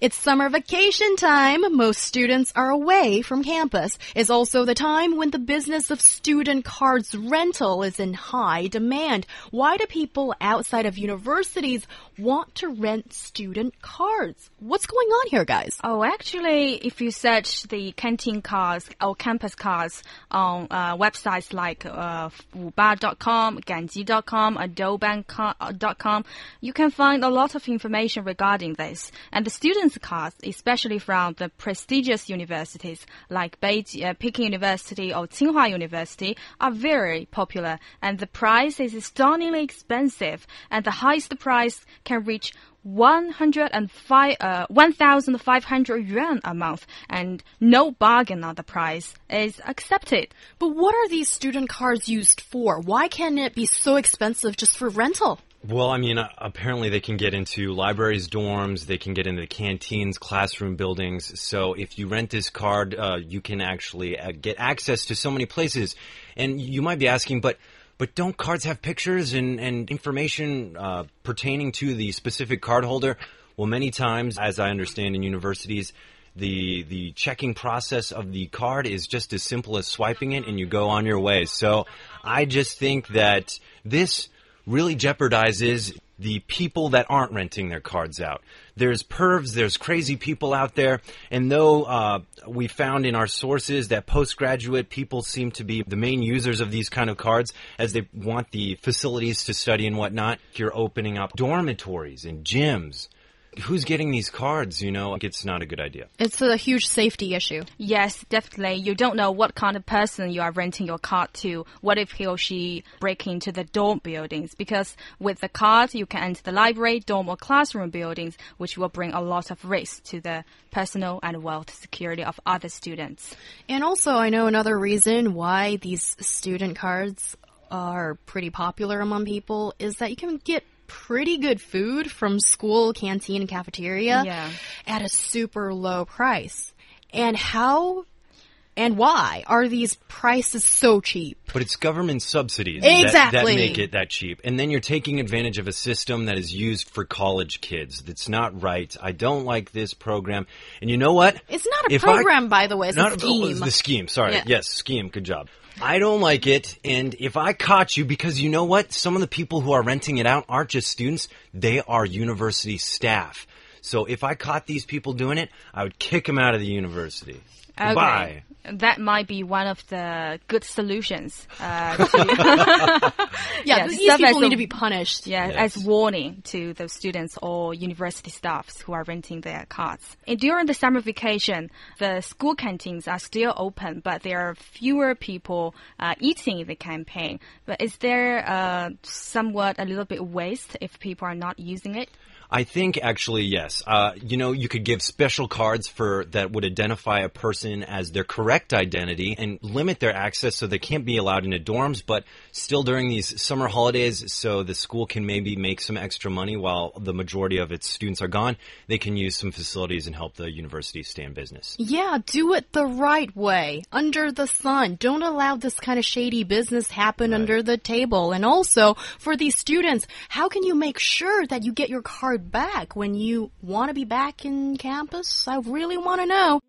It's summer vacation time. Most students are away from campus. It's also the time when the business of student cards rental is in high demand. Why do people outside of universities want to rent student cards? What's going on here, guys? Oh, actually, if you search the canteen cards or campus cards on uh, websites like uh, wuba.com, ganji.com, adobank.com, you can find a lot of information regarding this. And the students cards, especially from the prestigious universities like Beijing, uh, Peking University or Tsinghua University, are very popular, and the price is stunningly expensive, and the highest price can reach 105, uh, 1,500 yuan a month, and no bargain on the price is accepted. But what are these student cards used for? Why can it be so expensive just for rental? Well, I mean, uh, apparently they can get into libraries, dorms, they can get into the canteens, classroom buildings. So if you rent this card, uh, you can actually uh, get access to so many places. And you might be asking, but but don't cards have pictures and, and information uh, pertaining to the specific card holder? Well, many times, as I understand in universities, the the checking process of the card is just as simple as swiping it and you go on your way. So I just think that this really jeopardizes the people that aren't renting their cards out. There's pervs, there's crazy people out there, and though uh, we found in our sources that postgraduate people seem to be the main users of these kind of cards as they want the facilities to study and whatnot, you're opening up dormitories and gyms who's getting these cards? You know, it's not a good idea. It's a huge safety issue. Yes, definitely. You don't know what kind of person you are renting your card to. What if he or she break into the dorm buildings? Because with the card, you can enter the library, dorm, or classroom buildings, which will bring a lot of risk to the personal and wealth security of other students. And also, I know another reason why these student cards are pretty popular among people is that you can get pretty good food from school canteen and cafeteria Yeah. at a super low price. And how and why are these prices so cheap? But it's government subsidies that- that, make it that cheap. And then you're taking advantage of a system that is used for college kids. That's not right. I don't like this program. And you know what? It's not a If I- program, by the way. It's not a oh, scheme. the scheme. Sorry. Yeah. Yes, scheme. Good job. I don't like it. And if I caught you, because you know what? Some of the people who are renting it out aren't just students. They are university staff. So if I caught these people doing it, I would kick them out of the university. Goodbye. That might be one of the good solutions. Uh, to, yeah, yeah, these serve as people a- need to be punished. yeah, Yes. as warning to those students or university staffs who are renting their cards. And during the summer vacation, the school canteens are still open, but there are fewer people uh, eating in the campaign. But is there uh, somewhat a little bit waste if people are not using it? I think actually yes. Uh, you know, you could give special cards for that would identify a person as their correct identity and limit their access so they can't be allowed into dorms, but still during these summer holidays, so the school can maybe make some extra money while the majority of its students are gone. They can use some facilities and help the university stay in business. Yeah, do it the right way, under the sun. Don't allow this kind of shady business happen under the table. And also, for these students, how can you make sure that you get your card back when you want to be back in campus? I really want to know.